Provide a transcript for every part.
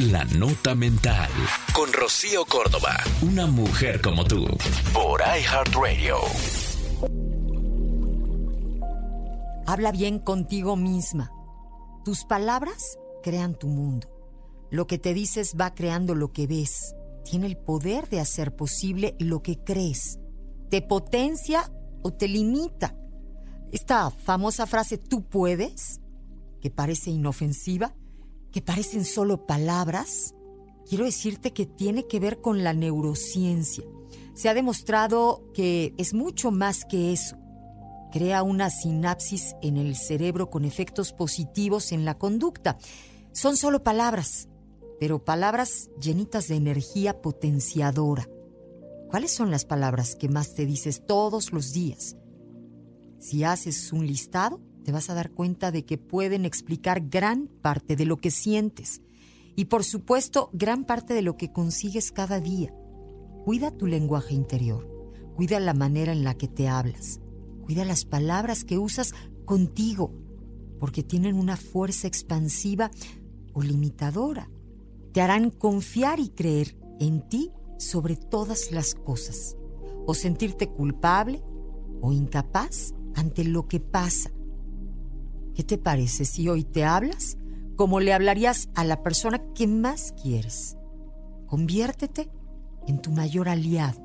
La Nota Mental. Con Rocío Córdoba. Una mujer como tú. Por iHeartRadio. Habla bien contigo misma. Tus palabras crean tu mundo. Lo que te dices va creando lo que ves. Tiene el poder de hacer posible lo que crees. Te potencia o te limita. Esta famosa frase tú puedes, que parece inofensiva, que parecen solo palabras, quiero decirte que tiene que ver con la neurociencia. Se ha demostrado que es mucho más que eso. Crea una sinapsis en el cerebro con efectos positivos en la conducta. Son solo palabras, pero palabras llenitas de energía potenciadora. ¿Cuáles son las palabras que más te dices todos los días? Si haces un listado, te vas a dar cuenta de que pueden explicar gran parte de lo que sientes. Y por supuesto gran parte de lo que consigues cada día. Cuida tu lenguaje interior, cuida la manera en la que te hablas, cuida las palabras que usas contigo, porque tienen una fuerza expansiva o limitadora. Te harán confiar y creer en ti sobre todas las cosas, o sentirte culpable o incapaz ante lo que pasa ¿Qué te parece si hoy te hablas como le hablarías a la persona que más quieres? Conviértete en tu mayor aliado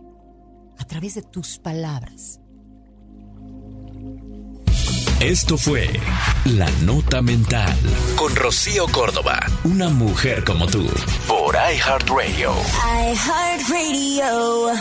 a través de tus palabras. Esto fue La Nota Mental con Rocío Córdoba, una mujer como tú, por iHeartRadio. iHeartRadio.